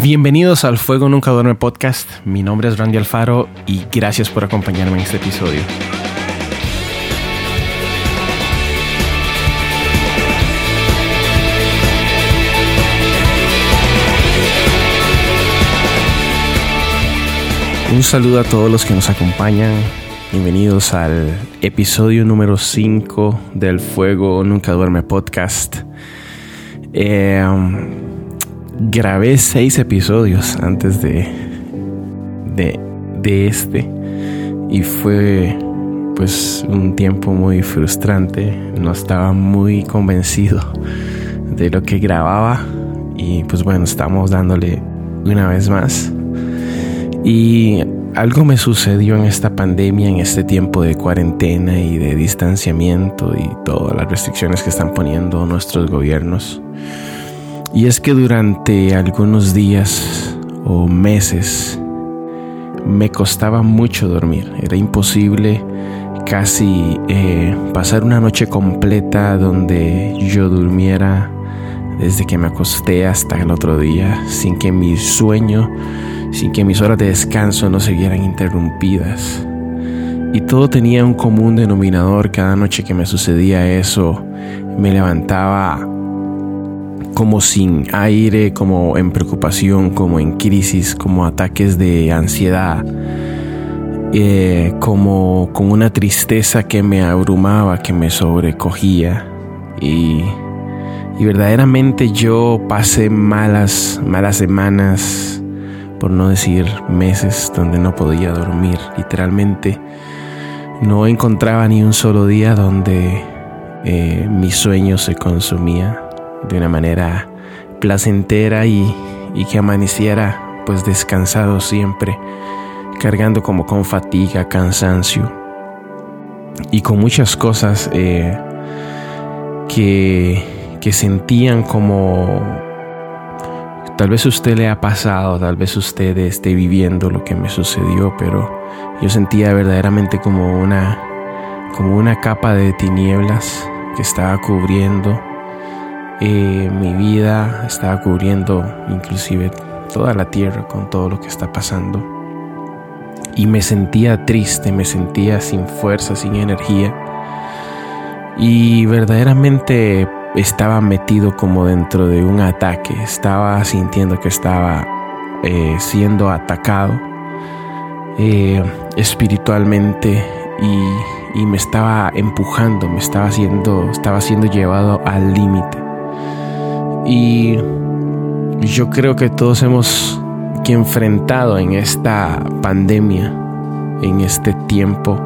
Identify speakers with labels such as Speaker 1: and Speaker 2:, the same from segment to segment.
Speaker 1: Bienvenidos al Fuego Nunca Duerme podcast. Mi nombre es Randy Alfaro y gracias por acompañarme en este episodio. Un saludo a todos los que nos acompañan. Bienvenidos al episodio número 5 del Fuego Nunca Duerme podcast. Eh, grabé seis episodios antes de, de, este y fue pues un tiempo muy frustrante. No estaba muy convencido de lo que grababa y pues bueno, estamos dándole una vez más. Y algo me sucedió en esta pandemia, en este tiempo de cuarentena y de distanciamiento y todas las restricciones que están poniendo nuestros gobiernos. Y es que durante algunos días o meses me costaba mucho dormir. Era imposible casi eh, pasar una noche completa donde yo durmiera desde que me acosté hasta el otro día sin que mi sueño, sin que mis horas de descanso no se vieran interrumpidas. Y todo tenía un común denominador. Cada noche que me sucedía eso, me levantaba como sin aire, como en preocupación, como en crisis, como ataques de ansiedad, eh, como con una tristeza que me abrumaba, que me sobrecogía. Y, y verdaderamente yo pasé malas, malas semanas, por no decir meses, donde no podía dormir. Literalmente no encontraba ni un solo día donde eh, mi sueño se consumía de una manera placentera y, que amaneciera pues descansado siempre, cargando como con fatiga, cansancio. Y con muchas cosas eh, que, que sentían como tal vez usted le ha pasado, tal vez usted esté viviendo lo que me sucedió, pero yo sentía verdaderamente como una como una capa de tinieblas que estaba cubriendo eh, mi vida estaba cubriendo inclusive toda la tierra con todo lo que está pasando. Y me sentía triste, me sentía sin fuerza, sin energía. Y verdaderamente estaba metido como dentro de un ataque. Estaba sintiendo que estaba eh, siendo atacado eh, espiritualmente y, me estaba empujando, me estaba siendo, estaba siendo llevado al límite. Y yo creo que todos hemos que enfrentado en esta pandemia, en este tiempo,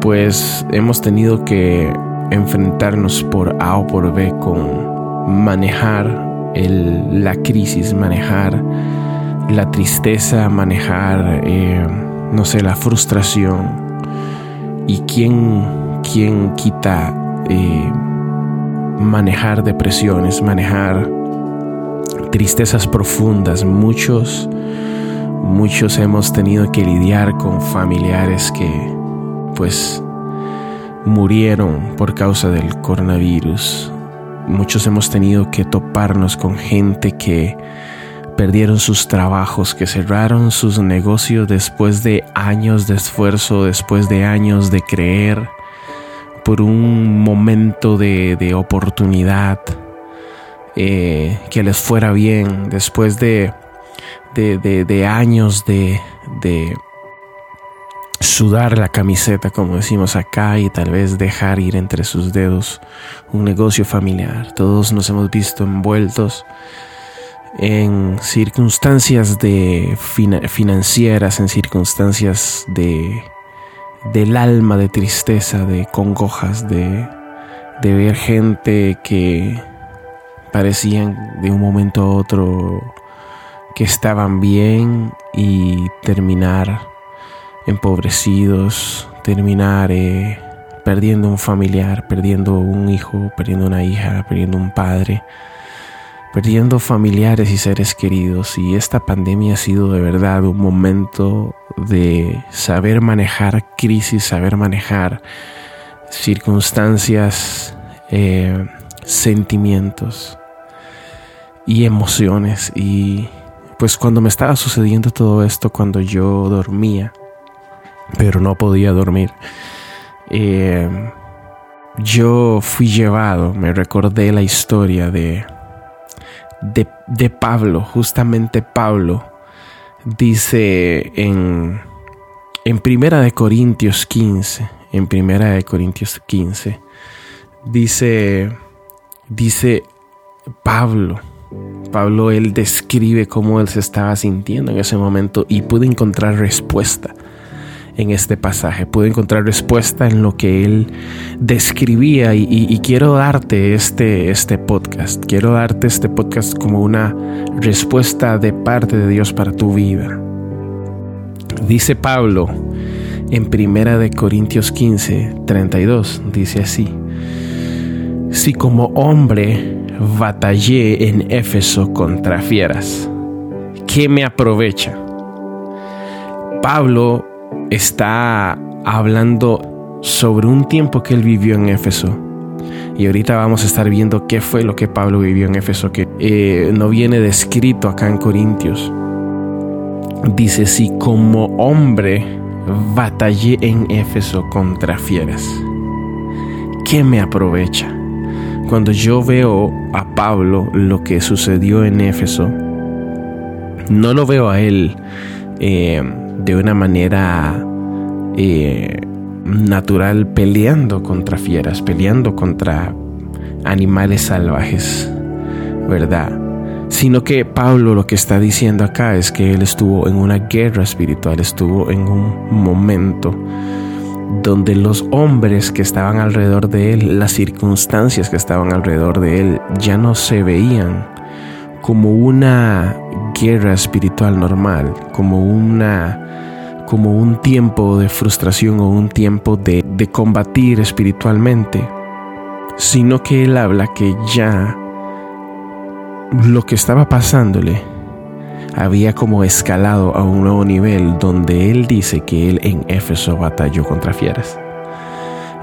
Speaker 1: pues hemos tenido que enfrentarnos por A o por B con manejar la crisis, manejar la tristeza, manejar, eh, no sé, la frustración. ¿Y quién, quién quita eh, manejar depresiones, manejar tristezas profundas. Muchos, muchos hemos tenido que lidiar con familiares que pues murieron por causa del coronavirus. Muchos hemos tenido que toparnos con gente que perdieron sus trabajos, que cerraron sus negocios después de años de esfuerzo, después de años de creer por un momento de, oportunidad, eh, que les fuera bien después de, de, años de, de sudar la camiseta, como decimos acá, y tal vez dejar ir entre sus dedos un negocio familiar. Todos nos hemos visto envueltos en circunstancias de financieras, en circunstancias de del alma de tristeza, de congojas, de, de ver gente que parecían de un momento a otro que estaban bien y terminar empobrecidos, terminar eh, perdiendo un familiar, perdiendo un hijo, perdiendo una hija, perdiendo un padre perdiendo familiares y seres queridos y esta pandemia ha sido de verdad un momento de saber manejar crisis, saber manejar circunstancias, eh, sentimientos y emociones. Y pues cuando me estaba sucediendo todo esto, cuando yo dormía, pero no podía dormir, eh, yo fui llevado, me recordé la historia de, de, de Pablo, justamente Pablo, dice en, en Primera de Corintios 15, en Primera de Corintios 15, dice, dice Pablo, Pablo él describe cómo él se estaba sintiendo en ese momento y pude encontrar respuesta en este pasaje, pude encontrar respuesta en lo que él describía y, quiero darte este, este podcast, quiero darte este podcast como una respuesta de parte de Dios para tu vida. Dice Pablo en Primera de Corintios 15, 32, dice así, si como hombre batallé en Éfeso contra fieras. ¿Qué me aprovecha? Pablo está hablando sobre un tiempo que él vivió en Éfeso. Y ahorita vamos a estar viendo qué fue lo que Pablo vivió en Éfeso, que eh, no viene descrito acá en Corintios. Dice, si como hombre batallé en Éfeso contra fieras, ¿qué me aprovecha? Cuando yo veo a Pablo lo que sucedió en Éfeso, no lo veo a él eh, de una manera eh, natural peleando contra fieras, peleando contra animales salvajes, ¿verdad? Sino que Pablo lo que está diciendo acá es que él estuvo en una guerra espiritual, estuvo en un momento donde los hombres que estaban alrededor de él, las circunstancias que estaban alrededor de él, ya no se veían como una guerra espiritual normal, como una como un tiempo de frustración o un tiempo de, de combatir espiritualmente, sino que él habla que ya lo que estaba pasándole había como escalado a un nuevo nivel donde él dice que él en Éfeso batalló contra fieras.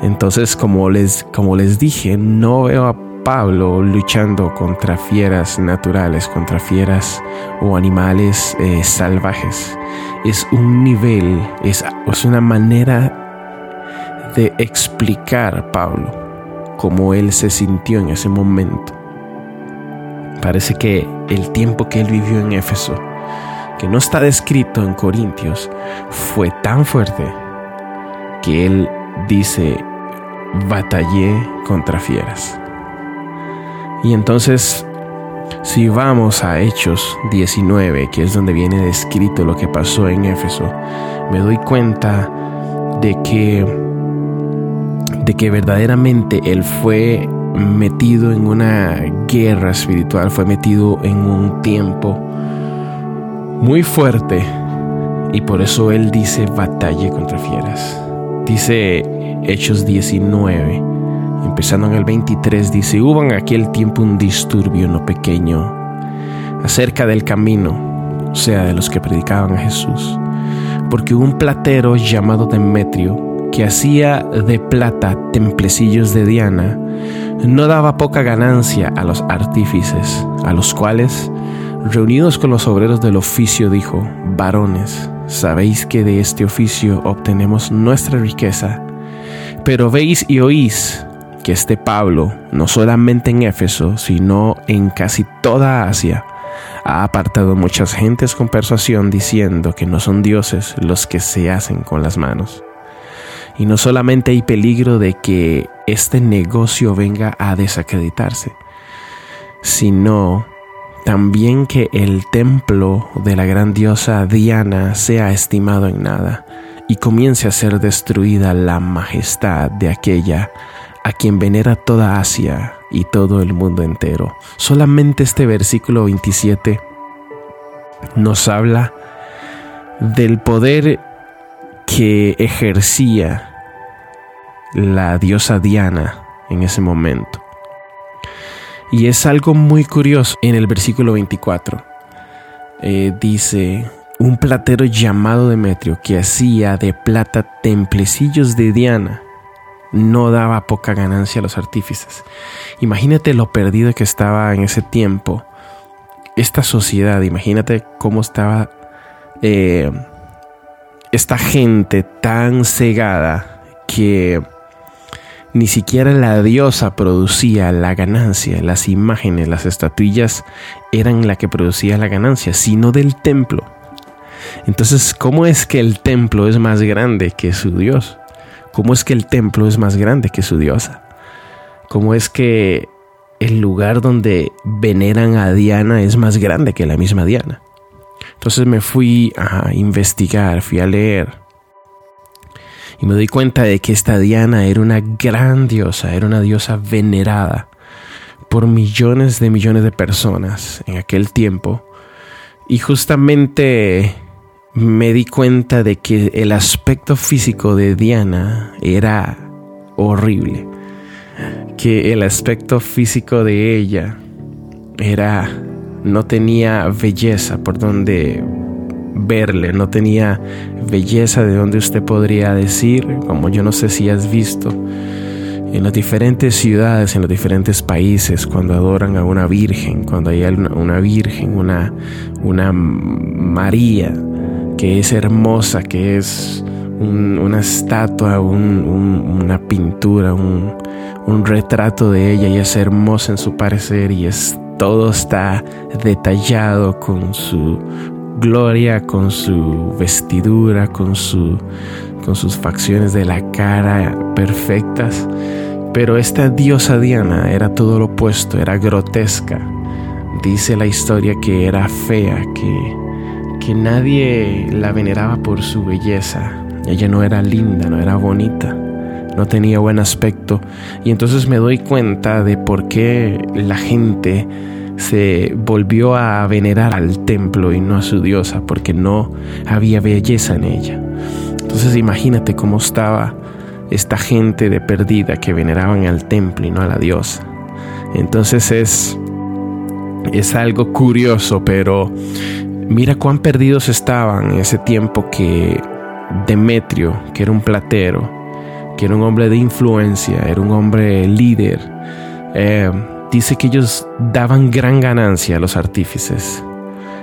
Speaker 1: Entonces, como les, como les dije, no veo a Pablo luchando contra fieras naturales, contra fieras o animales eh, salvajes. Es un nivel, es, es una manera de explicar Pablo cómo él se sintió en ese momento. Parece que el tiempo que él vivió en Éfeso, que no está descrito en Corintios, fue tan fuerte que él dice, batallé contra fieras. Y entonces, si vamos a Hechos 19, que es donde viene descrito lo que pasó en Éfeso, me doy cuenta de que, de que verdaderamente él fue metido en una guerra espiritual, fue metido en un tiempo muy fuerte y por eso él dice batalla contra fieras. Dice Hechos 19, empezando en el 23, dice, hubo en aquel tiempo un disturbio no pequeño acerca del camino, o sea, de los que predicaban a Jesús, porque un platero llamado Demetrio, que hacía de plata templecillos de Diana, no daba poca ganancia a los artífices, a los cuales, reunidos con los obreros del oficio, dijo, varones, sabéis que de este oficio obtenemos nuestra riqueza, pero veis y oís que este Pablo, no solamente en Éfeso, sino en casi toda Asia, ha apartado muchas gentes con persuasión diciendo que no son dioses los que se hacen con las manos. Y no solamente hay peligro de que este negocio venga a desacreditarse, sino también que el templo de la gran diosa Diana sea estimado en nada y comience a ser destruida la majestad de aquella a quien venera toda Asia y todo el mundo entero. Solamente este versículo 27 nos habla del poder que ejercía la diosa Diana en ese momento. Y es algo muy curioso en el versículo 24. Eh, dice, un platero llamado Demetrio que hacía de plata templecillos de Diana no daba poca ganancia a los artífices. Imagínate lo perdido que estaba en ese tiempo esta sociedad, imagínate cómo estaba eh, esta gente tan cegada que ni siquiera la diosa producía la ganancia, las imágenes, las estatuillas eran la que producía la ganancia, sino del templo. Entonces, ¿cómo es que el templo es más grande que su Dios? ¿Cómo es que el templo es más grande que su diosa? ¿Cómo es que el lugar donde veneran a Diana es más grande que la misma Diana? Entonces me fui a investigar, fui a leer y me doy cuenta de que esta Diana era una gran diosa, era una diosa venerada por millones de millones de personas en aquel tiempo. Y justamente me di cuenta de que el aspecto físico de Diana era horrible. Que el aspecto físico de ella era no tenía belleza por donde verle, no tenía belleza de donde usted podría decir, como yo no sé si has visto en las diferentes ciudades, en los diferentes países, cuando adoran a una virgen, cuando hay una, virgen, una, una María, que es hermosa, que es una estatua, una pintura, un, retrato de ella y es hermosa en su parecer y es todo está detallado con su gloria, con su vestidura, con, su, con sus facciones de la cara perfectas. Pero esta diosa Diana era todo lo opuesto, era grotesca. Dice la historia que era fea, que, que nadie la veneraba por su belleza. Ella no era linda, no era bonita, no tenía buen aspecto. Y entonces me doy cuenta de por qué la gente se volvió a venerar al templo y no a su diosa porque no había belleza en ella. Entonces imagínate cómo estaba esta gente de perdida que veneraban al templo y no a la diosa. Entonces es es algo curioso, pero mira cuán perdidos estaban en ese tiempo que Demetrio, que era un platero, que era un hombre de influencia, era un hombre líder, eh, dice que ellos daban gran ganancia a los artífices.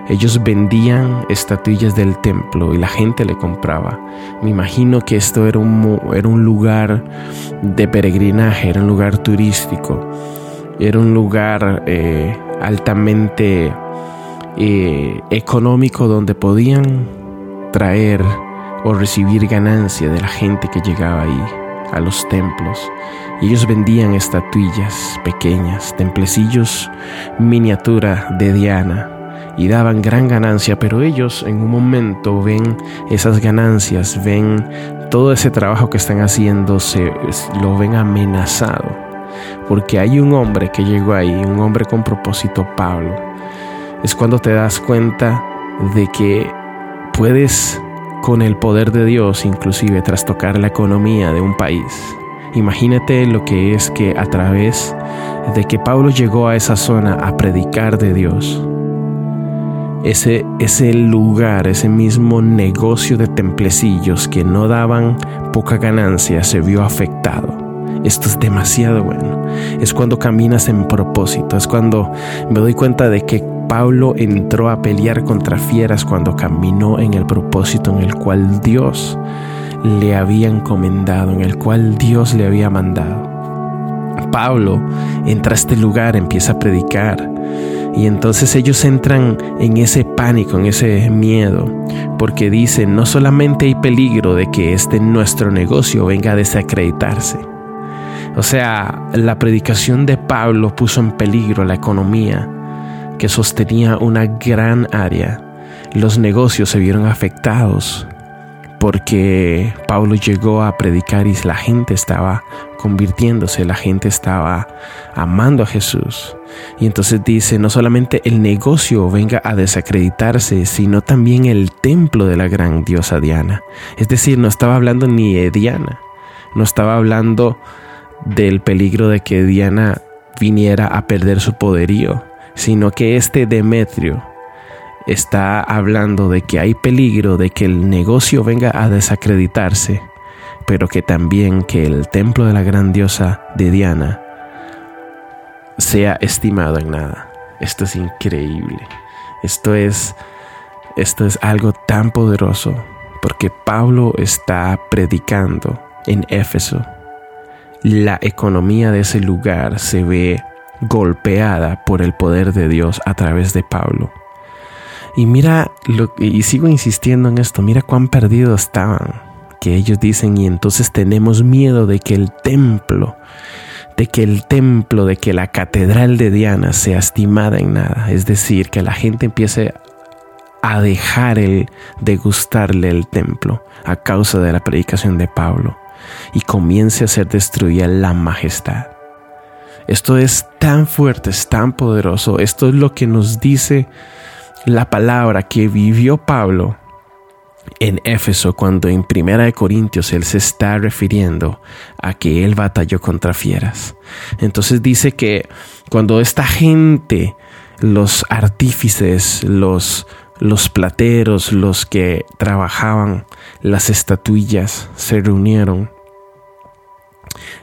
Speaker 1: Ellos vendían estatuillas del templo y la gente le compraba. Me imagino que esto era un, era un lugar de peregrinaje, era un lugar turístico, era un lugar eh, altamente eh, económico donde podían traer o recibir ganancia de la gente que llegaba ahí a los templos y ellos vendían estatuillas pequeñas, templecillos miniatura de Diana y daban gran ganancia, pero ellos en un momento ven esas ganancias, ven todo ese trabajo que están haciendo, se, lo ven amenazado, porque hay un hombre que llegó ahí, un hombre con propósito, Pablo. Es cuando te das cuenta de que puedes con el poder de Dios inclusive trastocar la economía de un país. Imagínate lo que es que a través de que Pablo llegó a esa zona a predicar de Dios, ese, ese lugar, ese mismo negocio de templecillos que no daban poca ganancia se vio afectado. Esto es demasiado bueno. Es cuando caminas en propósito. Es cuando me doy cuenta de que Pablo entró a pelear contra fieras cuando caminó en el propósito en el cual Dios le había encomendado, en el cual Dios le había mandado. Pablo entra a este lugar, empieza a predicar. Y entonces ellos entran en ese pánico, en ese miedo, porque dicen, no solamente hay peligro de que este nuestro negocio venga a desacreditarse. O sea, la predicación de Pablo puso en peligro la economía que sostenía una gran área, los negocios se vieron afectados porque Pablo llegó a predicar y la gente estaba convirtiéndose, la gente estaba amando a Jesús. Y entonces dice, no solamente el negocio venga a desacreditarse, sino también el templo de la gran diosa Diana. Es decir, no estaba hablando ni de Diana, no estaba hablando del peligro de que Diana viniera a perder su poderío, sino que este Demetrio está hablando de que hay peligro de que el negocio venga a desacreditarse, pero que también que el templo de la gran diosa de Diana sea estimado en nada. esto es increíble. Esto es, esto es algo tan poderoso porque Pablo está predicando en Éfeso. La economía de ese lugar se ve golpeada por el poder de Dios a través de Pablo. Y mira, y sigo insistiendo en esto, mira cuán perdidos estaban, que ellos dicen, y entonces tenemos miedo de que el templo, de que el templo, de que la catedral de Diana sea estimada en nada, es decir, que la gente empiece a dejar el degustarle el templo a causa de la predicación de Pablo y comience a ser destruida la majestad. Esto es tan fuerte, es tan poderoso. Esto es lo que nos dice la palabra que vivió Pablo en Éfeso cuando en Primera de Corintios él se está refiriendo a que él batalló contra fieras. Entonces dice que cuando esta gente, los artífices, los los plateros, los que trabajaban las estatuillas, se reunieron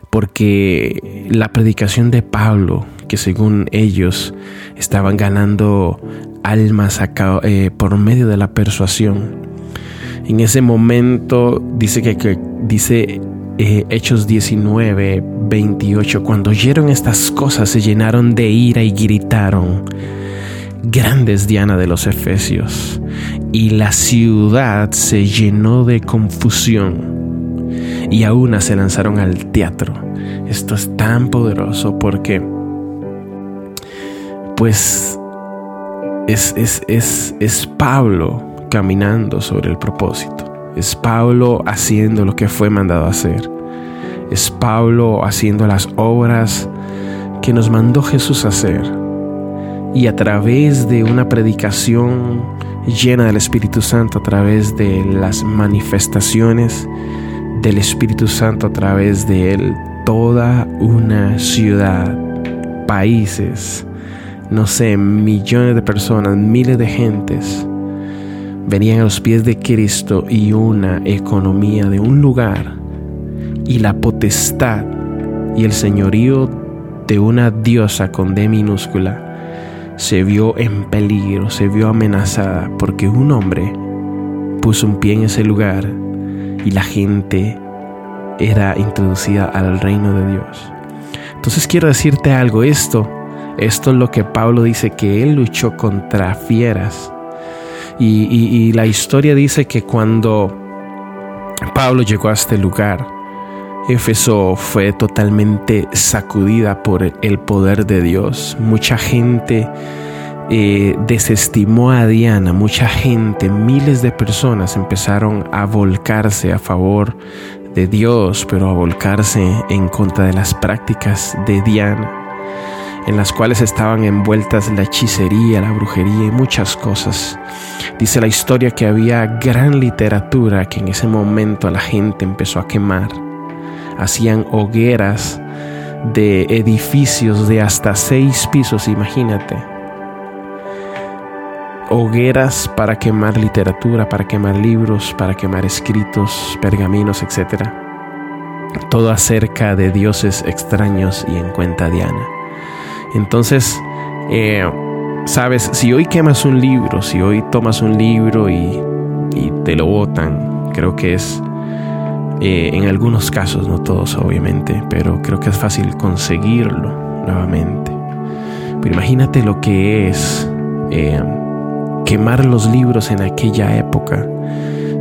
Speaker 1: porque la predicación de Pablo, que según ellos estaban ganando almas eh, por medio de la persuasión, en ese momento dice que, dice eh, Hechos 19, 28, cuando oyeron estas cosas se llenaron de ira y gritaron grandes Diana de los Efesios, y la ciudad se llenó de confusión, y aún se lanzaron al teatro. Esto es tan poderoso porque, pues, es, es, es, es Pablo caminando sobre el propósito. Es Pablo haciendo lo que fue mandado a hacer. Es Pablo haciendo las obras que nos mandó Jesús a hacer y a través de una predicación llena del Espíritu Santo, a través de las manifestaciones del Espíritu Santo, a través de él, toda una ciudad, países, no sé, millones de personas, miles de gentes, venían a los pies de Cristo y una economía de un lugar y la potestad y el señorío de una diosa con D minúscula se vio en peligro, se vio amenazada porque un hombre puso un pie en ese lugar y la gente era introducida al reino de Dios. Entonces quiero decirte algo, esto, esto es lo que Pablo dice, que él luchó contra fieras. Y, y la historia dice que cuando Pablo llegó a este lugar, Éfeso fue totalmente sacudida por el poder de Dios. Mucha gente eh, desestimó a Diana, mucha gente, miles de personas empezaron a volcarse a favor de Dios, pero a volcarse en contra de las prácticas de Diana, en las cuales estaban envueltas la hechicería, la brujería y muchas cosas. Dice la historia que había gran literatura que en ese momento la gente empezó a quemar hacían hogueras de edificios de hasta seis pisos, imagínate. Hogueras para quemar literatura, para quemar libros, para quemar escritos, pergaminos, etc. Todo acerca de dioses extraños y en cuenta Diana. Entonces, eh, sabes, si hoy quemas un libro, si hoy tomas un libro y, y te lo botan, creo que es eh, en algunos casos, no todos obviamente, pero creo que es fácil conseguirlo nuevamente. Pero imagínate lo que es eh, quemar los libros en aquella época.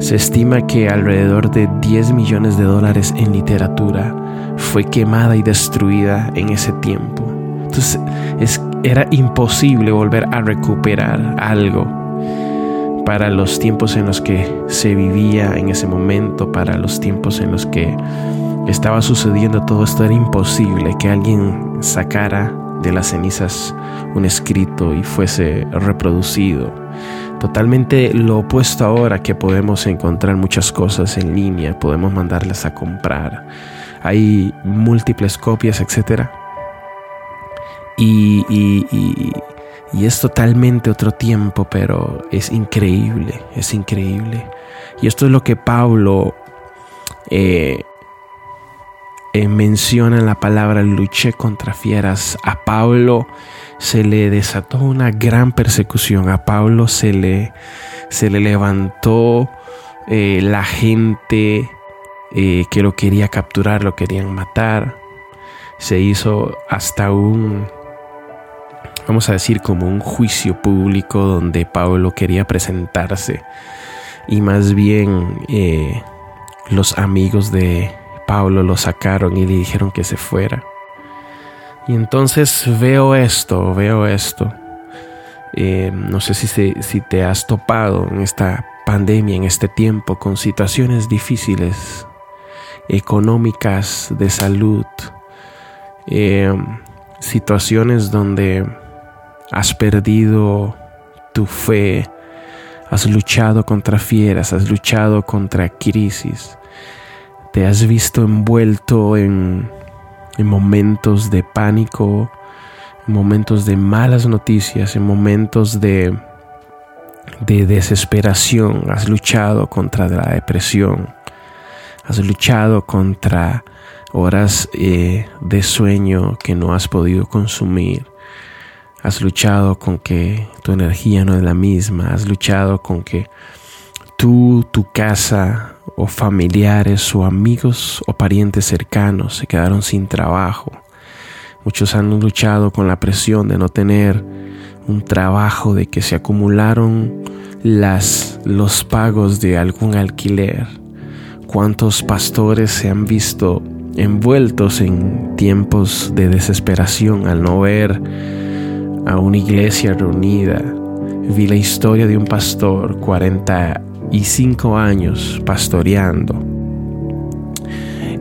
Speaker 1: Se estima que alrededor de 10 millones de dólares en literatura fue quemada y destruida en ese tiempo. Entonces es, era imposible volver a recuperar algo para los tiempos en los que se vivía en ese momento, para los tiempos en los que estaba sucediendo todo esto, era imposible que alguien sacara de las cenizas un escrito y fuese reproducido. Totalmente lo opuesto ahora que podemos encontrar muchas cosas en línea, podemos mandarlas a comprar. Hay múltiples copias, etc. Y, y, y es totalmente otro tiempo, pero es increíble, es increíble. Y esto es lo que Pablo eh, eh, menciona la palabra luché contra fieras. A Pablo se le desató una gran persecución. A Pablo se le, se le levantó eh, la gente eh, que lo quería capturar, lo querían matar. Se hizo hasta un, vamos a decir, como un juicio público donde Pablo quería presentarse. Y más bien los amigos de Pablo lo sacaron y le dijeron que se fuera. Y entonces veo esto, veo esto. Eh, no sé si, te has topado en esta pandemia, en este tiempo, con situaciones difíciles, económicas, de salud, eh, situaciones donde has perdido tu fe, has luchado contra fieras, has luchado contra crisis, te has visto envuelto en, momentos de pánico, en momentos de malas noticias, en momentos de, de desesperación, has luchado contra la depresión, has luchado contra horas eh, de sueño que no has podido consumir, has luchado con que tu energía no es la misma, has luchado con que tú, tu casa, o familiares o amigos o parientes cercanos se quedaron sin trabajo. Muchos han luchado con la presión de no tener un trabajo, de que se acumularon las, los pagos de algún alquiler. ¿Cuántos pastores se han visto envueltos en tiempos de desesperación al no ver a una iglesia reunida? Vi la historia de un pastor 40 y cinco años pastoreando,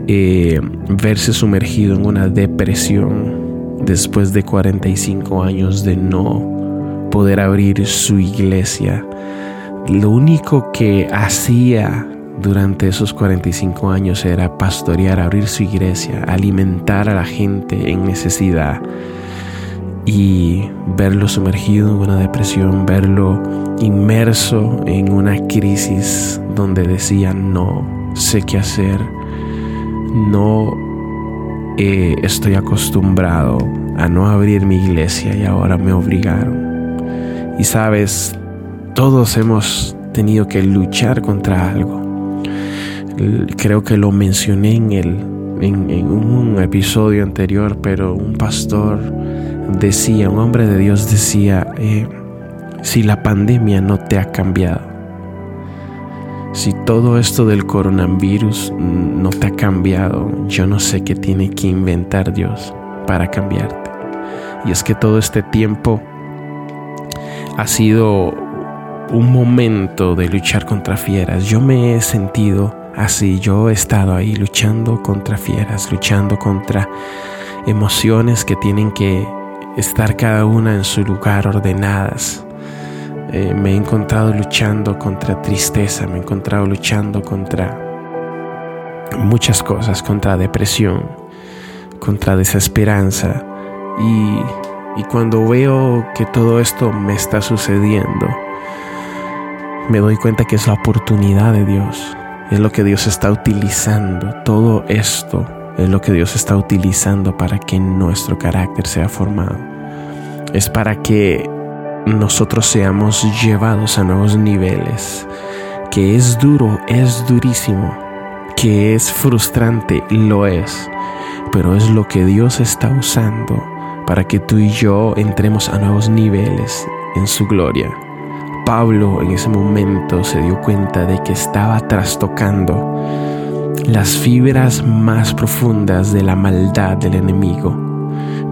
Speaker 1: eh, verse sumergido en una depresión después de 45 años de no poder abrir su iglesia. Lo único que hacía durante esos 45 años era pastorear, abrir su iglesia, alimentar a la gente en necesidad y verlo sumergido en una depresión, verlo inmerso en una crisis donde decía no sé qué hacer, no eh, estoy acostumbrado a no abrir mi iglesia y ahora me obligaron. Y sabes, todos hemos tenido que luchar contra algo. Creo que lo mencioné en, el, en un episodio anterior, pero un pastor decía, un hombre de Dios decía, eh, si la pandemia no te ha cambiado, si todo esto del coronavirus no te ha cambiado, yo no sé qué tiene que inventar Dios para cambiarte. Y es que todo este tiempo ha sido un momento de luchar contra fieras. Yo me he sentido así, yo he estado ahí luchando contra fieras, luchando contra emociones que tienen que estar cada una en su lugar ordenadas. Eh, me he encontrado luchando contra tristeza, me he encontrado luchando contra muchas cosas, contra depresión, contra desesperanza. Y, y cuando veo que todo esto me está sucediendo, me doy cuenta que es la oportunidad de Dios, es lo que Dios está utilizando, todo esto es lo que Dios está utilizando para que nuestro carácter sea formado. Es para que nosotros seamos llevados a nuevos niveles. Que es duro, es durísimo. Que es frustrante, lo es. Pero es lo que Dios está usando para que tú y yo entremos a nuevos niveles en su gloria. Pablo en ese momento se dio cuenta de que estaba trastocando las fibras más profundas de la maldad del enemigo,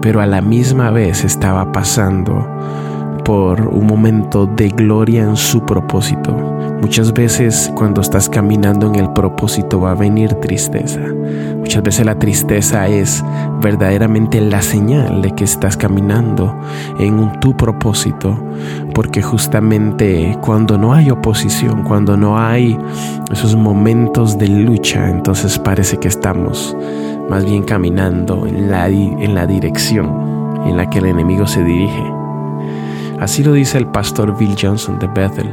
Speaker 1: pero a la misma vez estaba pasando por un momento de gloria en su propósito. Muchas veces cuando estás caminando en el propósito va a venir tristeza. Muchas veces la tristeza es verdaderamente la señal de que estás caminando en un tu propósito, porque justamente cuando no hay oposición, cuando no hay esos momentos de lucha, entonces parece que estamos más bien caminando en la, en la dirección en la que el enemigo se dirige. Así lo dice el pastor Bill Johnson de Bethel.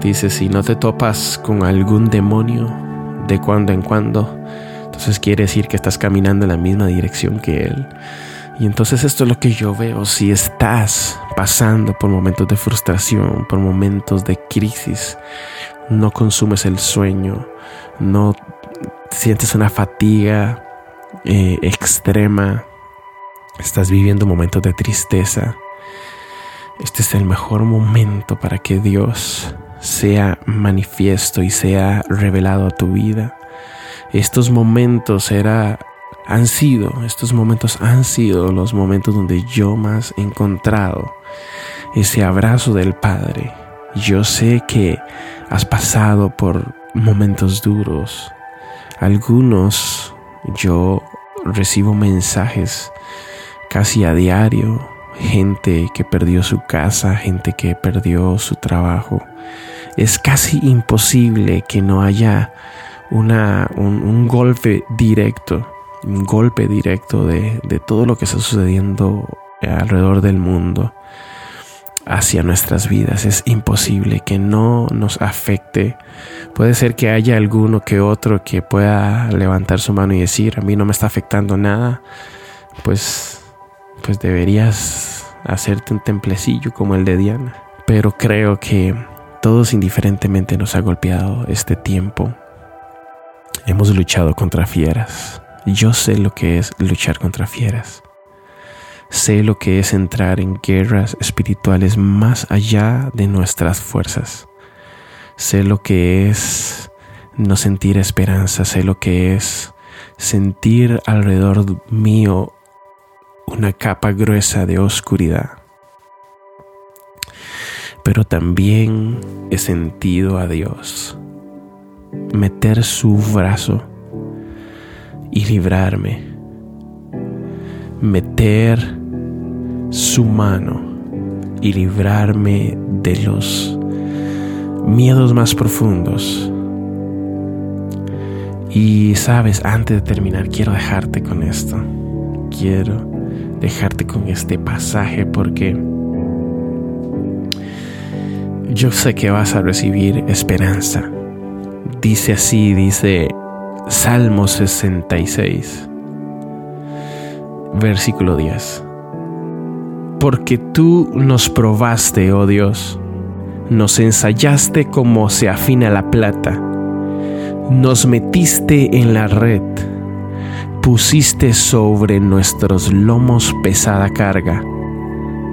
Speaker 1: Dice, si no te topas con algún demonio de cuando en cuando, entonces quiere decir que estás caminando en la misma dirección que Él. Y entonces esto es lo que yo veo. Si estás pasando por momentos de frustración, por momentos de crisis, no consumes el sueño, no sientes una fatiga eh, extrema, estás viviendo momentos de tristeza, este es el mejor momento para que Dios sea manifiesto y sea revelado a tu vida. Estos momentos era, han sido, estos momentos han sido los momentos donde yo más he encontrado ese abrazo del Padre. Yo sé que has pasado por momentos duros. Algunos yo recibo mensajes casi a diario, gente que perdió su casa, gente que perdió su trabajo. Es casi imposible que no haya una, un, golpe directo, un golpe directo de, de todo lo que está sucediendo alrededor del mundo hacia nuestras vidas. Es imposible que no nos afecte. Puede ser que haya alguno que otro que pueda levantar su mano y decir, a mí no me está afectando nada. Pues, pues deberías hacerte un templecillo como el de Diana. Pero creo que todos indiferentemente nos ha golpeado este tiempo. Hemos luchado contra fieras. Yo sé lo que es luchar contra fieras. Sé lo que es entrar en guerras espirituales más allá de nuestras fuerzas. Sé lo que es no sentir esperanza. Sé lo que es sentir alrededor mío una capa gruesa de oscuridad. Pero también he sentido a Dios meter su brazo y librarme. Meter su mano y librarme de los miedos más profundos. Y sabes, antes de terminar, quiero dejarte con esto. Quiero dejarte con este pasaje porque yo sé que vas a recibir esperanza. Dice así, dice Salmo 66, versículo 10 porque tú nos probaste, oh Dios, nos ensayaste como se afina la plata, nos metiste en la red, pusiste sobre nuestros lomos pesada carga,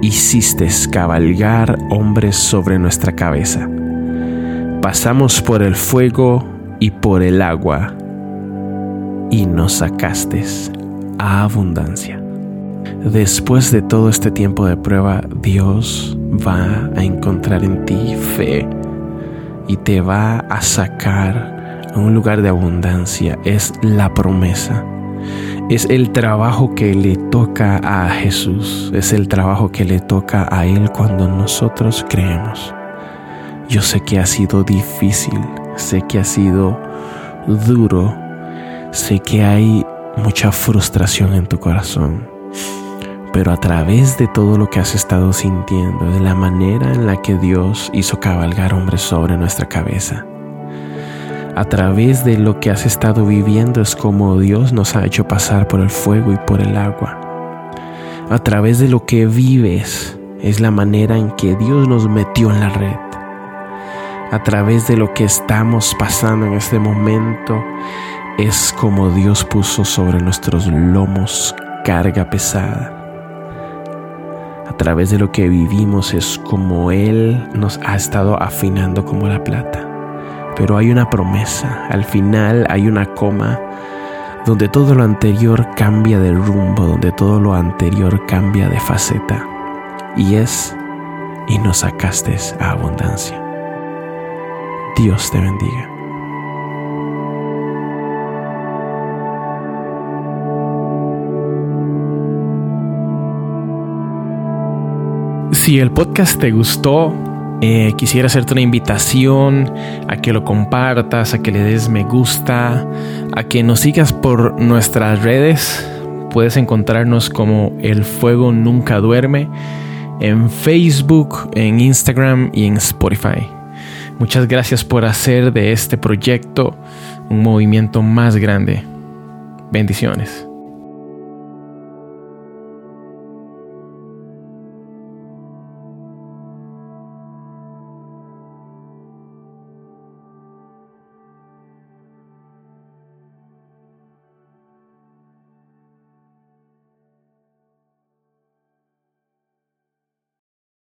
Speaker 1: hiciste cabalgar hombres sobre nuestra cabeza. Pasamos por el fuego y por el agua, y nos sacaste a abundancia. Después de todo este tiempo de prueba, Dios va a encontrar en ti fe y te va a sacar a un lugar de abundancia. Es la promesa. Es el trabajo que le toca a Jesús. Es el trabajo que le toca a Él cuando nosotros creemos. Yo sé que ha sido difícil. Sé que ha sido duro. Sé que hay mucha frustración en tu corazón pero a través de todo lo que has estado sintiendo, de la manera en la que Dios hizo cabalgar hombres sobre nuestra cabeza, a través de lo que has estado viviendo es como Dios nos ha hecho pasar por el fuego y por el agua. A través de lo que vives es la manera en que Dios nos metió en la red. A través de lo que estamos pasando en este momento es como Dios puso sobre nuestros lomos carga pesada a través de lo que vivimos es como Él nos ha estado afinando como la plata. Pero hay una promesa, al final hay una coma donde todo lo anterior cambia de rumbo, donde todo lo anterior cambia de faceta. Y es, y nos sacaste a abundancia. Dios te bendiga. Si el podcast te gustó, eh, quisiera hacerte una invitación a que lo compartas, a que le des me gusta, a que nos sigas por nuestras redes. Puedes encontrarnos como El Fuego Nunca Duerme en Facebook, en Instagram y en Spotify. Muchas gracias por hacer de este proyecto un movimiento más grande. Bendiciones.